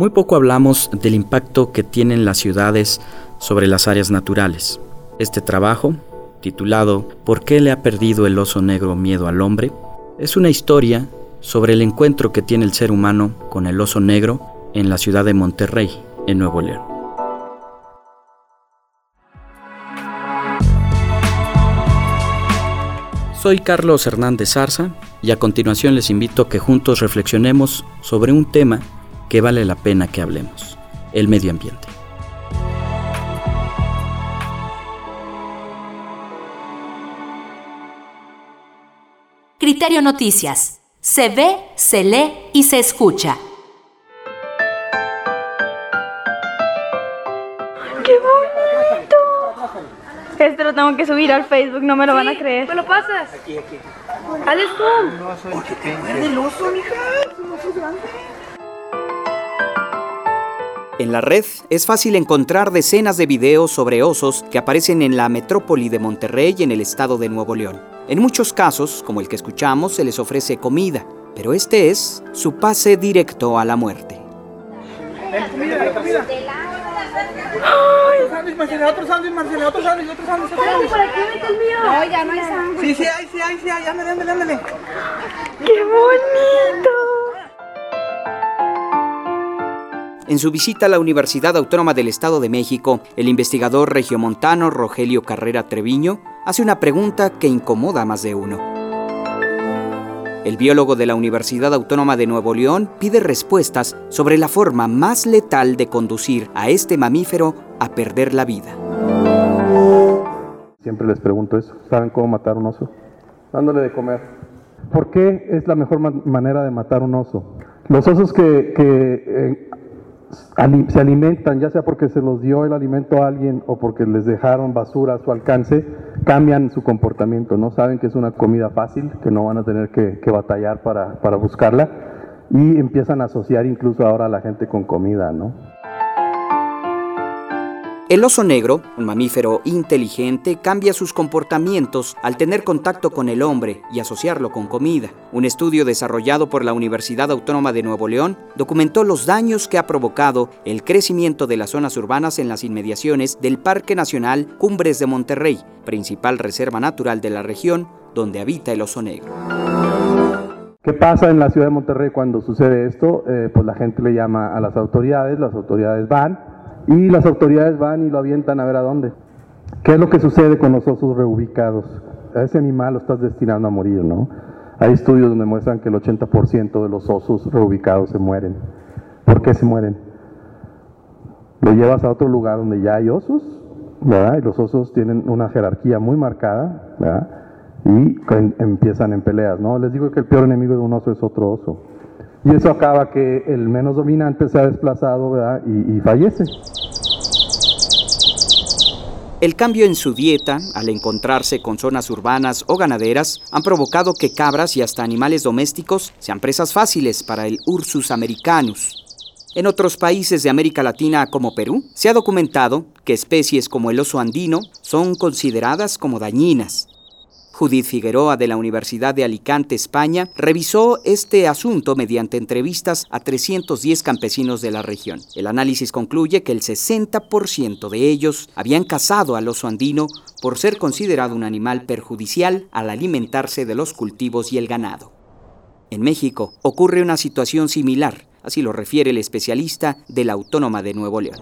Muy poco hablamos del impacto que tienen las ciudades sobre las áreas naturales. Este trabajo, titulado ¿Por qué le ha perdido el oso negro miedo al hombre?, es una historia sobre el encuentro que tiene el ser humano con el oso negro en la ciudad de Monterrey, en Nuevo León. Soy Carlos Hernández Zarza y a continuación les invito a que juntos reflexionemos sobre un tema que vale la pena que hablemos, el medio ambiente. Criterio Noticias. Se ve, se lee y se escucha. ¡Qué bonito! Este lo tengo que subir al Facebook, no me lo van a creer. ¿Me lo pasas? Aquí, aquí. Haz zoom. el oso, mija. un oso grande. En la red es fácil encontrar decenas de videos sobre osos que aparecen en la metrópoli de Monterrey y en el estado de Nuevo León. En muchos casos, como el que escuchamos, se les ofrece comida, pero este es su pase directo a la muerte. Mira, mira. Ay, Marcela, otro sándwich, Marcela, otro sándwich, otro sándwich. ¿Para qué mete En su visita a la Universidad Autónoma del Estado de México, el investigador regiomontano Rogelio Carrera Treviño hace una pregunta que incomoda a más de uno. El biólogo de la Universidad Autónoma de Nuevo León pide respuestas sobre la forma más letal de conducir a este mamífero a perder la vida. Siempre les pregunto eso. ¿Saben cómo matar un oso? Dándole de comer. ¿Por qué es la mejor manera de matar un oso? Los osos que, eh, se alimentan, ya sea porque se los dio el alimento a alguien o porque les dejaron basura a su alcance, cambian su comportamiento, ¿no? Saben que es una comida fácil, que no van a tener que, batallar para, para buscarla y empiezan a asociar incluso ahora a la gente con comida, ¿no? El oso negro, un mamífero inteligente, cambia sus comportamientos al tener contacto con el hombre y asociarlo con comida. Un estudio desarrollado por la Universidad Autónoma de Nuevo León documentó los daños que ha provocado el crecimiento de las zonas urbanas en las inmediaciones del Parque Nacional Cumbres de Monterrey, principal reserva natural de la región donde habita el oso negro. ¿Qué pasa en la ciudad de Monterrey cuando sucede esto? Eh, pues la gente le llama a las autoridades, las autoridades van, y las autoridades van y lo avientan a ver a dónde. ¿Qué es lo que sucede con los osos reubicados? Ese animal lo estás destinando a morir, ¿no? Hay estudios donde muestran que el 80% de los osos reubicados se mueren. ¿Por qué se mueren? Lo llevas a otro lugar donde ya hay osos, ¿verdad? Y los osos tienen una jerarquía muy marcada, ¿verdad? Y empiezan en peleas, ¿no? Les digo que el peor enemigo de un oso es otro oso. Y eso acaba que el menos dominante se ha desplazado ¿verdad? Y fallece. El cambio en su dieta, al encontrarse con zonas urbanas o ganaderas, han provocado que cabras y hasta animales domésticos sean presas fáciles para el Ursus americanus. En otros países de América Latina como Perú, se ha documentado que especies como el oso andino son consideradas como dañinas, Judith Figueroa de la Universidad de Alicante, España, revisó este asunto mediante entrevistas a 310 campesinos de la región. El análisis concluye que el 60% de ellos habían cazado al oso andino por ser considerado un animal perjudicial al alimentarse de los cultivos y el ganado. En México ocurre una situación similar, así lo refiere el especialista de la Autónoma de Nuevo León.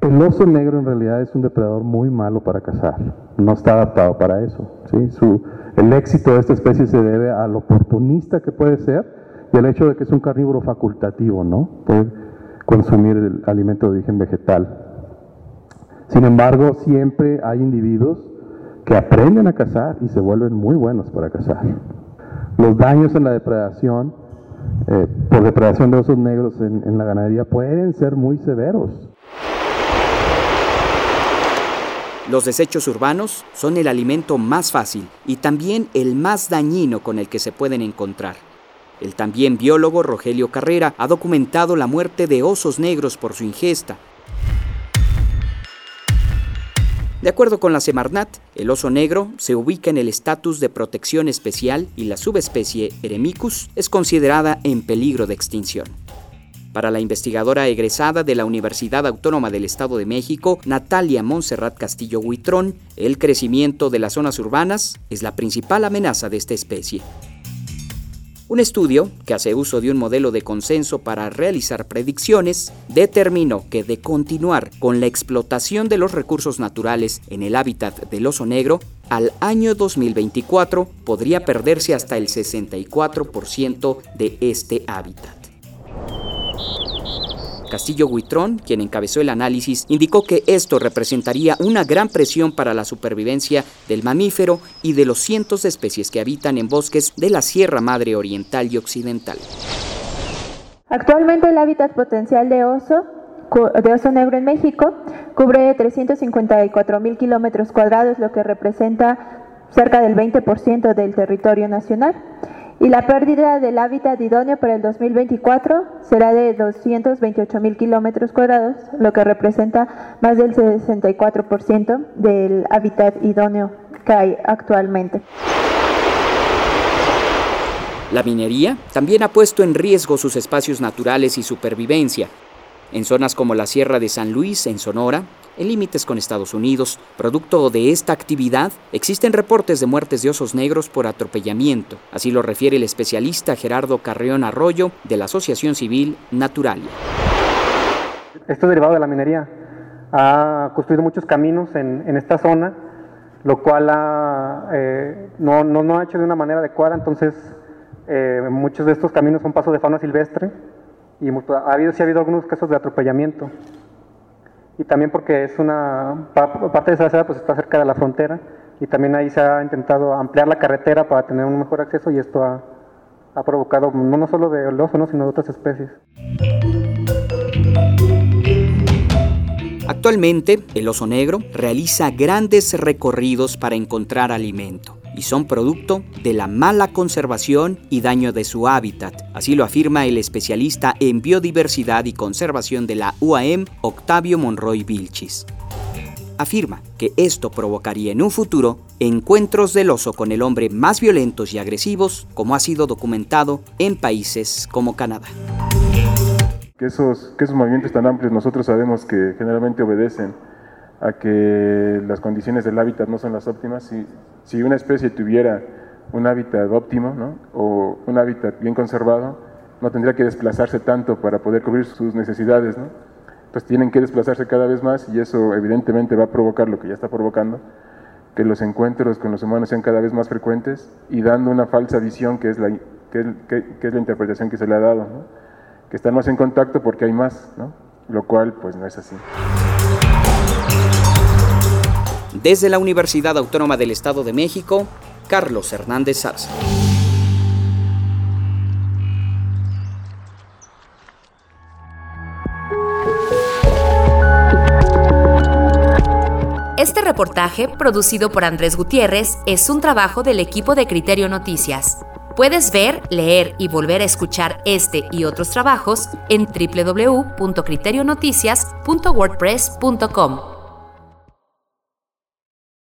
El oso negro en realidad es un depredador muy malo para cazar, no está adaptado para eso. ¿sí? Su, el éxito de esta especie se debe al oportunista que puede ser y al hecho de que es un carnívoro facultativo, ¿no? Puede consumir el alimento de origen vegetal. Sin embargo, siempre hay individuos que aprenden a cazar y se vuelven muy buenos para cazar. Los daños en la depredación, eh, por depredación de osos negros en, en la ganadería, pueden ser muy severos. Los desechos urbanos son el alimento más fácil y también el más dañino con el que se pueden encontrar. El también biólogo Rogelio Carrera ha documentado la muerte de osos negros por su ingesta. De acuerdo con la Semarnat, el oso negro se ubica en el estatus de protección especial y la subespecie Eremicus es considerada en peligro de extinción. Para la investigadora egresada de la Universidad Autónoma del Estado de México, Natalia Montserrat Castillo Huitrón, el crecimiento de las zonas urbanas es la principal amenaza de esta especie. Un estudio, que hace uso de un modelo de consenso para realizar predicciones, determinó que de continuar con la explotación de los recursos naturales en el hábitat del oso negro, al año 2024 podría perderse hasta el 64% de este hábitat. Castillo Huitrón, quien encabezó el análisis, indicó que esto representaría una gran presión para la supervivencia del mamífero y de los cientos de especies que habitan en bosques de la Sierra Madre Oriental y Occidental. Actualmente el hábitat potencial de oso de oso negro en México cubre 354 mil kilómetros cuadrados, lo que representa cerca del 20% del territorio nacional y la pérdida del hábitat idóneo para el 2024 será de 228 mil kilómetros cuadrados, lo que representa más del 64% del hábitat idóneo que hay actualmente. La minería también ha puesto en riesgo sus espacios naturales y supervivencia. En zonas como la Sierra de San Luis, en Sonora, en límites con Estados Unidos. Producto de esta actividad, existen reportes de muertes de osos negros por atropellamiento. Así lo refiere el especialista Gerardo Carrión Arroyo de la Asociación Civil Naturalia. Esto es derivado de la minería. Ha construido muchos caminos en, esta zona, lo cual eh, no, no, ha hecho de una manera adecuada, entonces eh, muchos de estos caminos son pasos de fauna silvestre y ha habido, sí ha habido algunos casos de atropellamiento y también porque es una parte de esa ciudad pues está cerca de la frontera. Y también ahí se ha intentado ampliar la carretera para tener un mejor acceso y esto ha, provocado no, solo de oso, sino de otras especies. Actualmente, el oso negro realiza grandes recorridos para encontrar alimento y son producto de la mala conservación y daño de su hábitat. Así lo afirma el especialista en biodiversidad y conservación de la UAM, Octavio Monroy Vilchis. Afirma que esto provocaría en un futuro encuentros del oso con el hombre más violentos y agresivos, como ha sido documentado en países como Canadá. Que esos, esos movimientos tan amplios nosotros sabemos que generalmente obedecen a que las condiciones del hábitat no son las óptimas. Si, si una especie tuviera un hábitat óptimo o un hábitat bien conservado, no tendría que desplazarse tanto para poder cubrir sus necesidades. ¿no? Entonces tienen que desplazarse cada vez más y eso evidentemente va a provocar lo que ya está provocando, que los encuentros con los humanos sean cada vez más frecuentes y dando una falsa visión que es la, que, es la interpretación que se le ha dado, que están más en contacto porque hay más, ¿no? lo cual pues no es así. Desde la Universidad Autónoma del Estado de México, Carlos Hernández Sarza. Este reportaje, producido por Andrés Gutiérrez, es un trabajo del equipo de Criterio Noticias. Puedes ver, leer y volver a escuchar este y otros trabajos en www.criterionoticias.wordpress.com.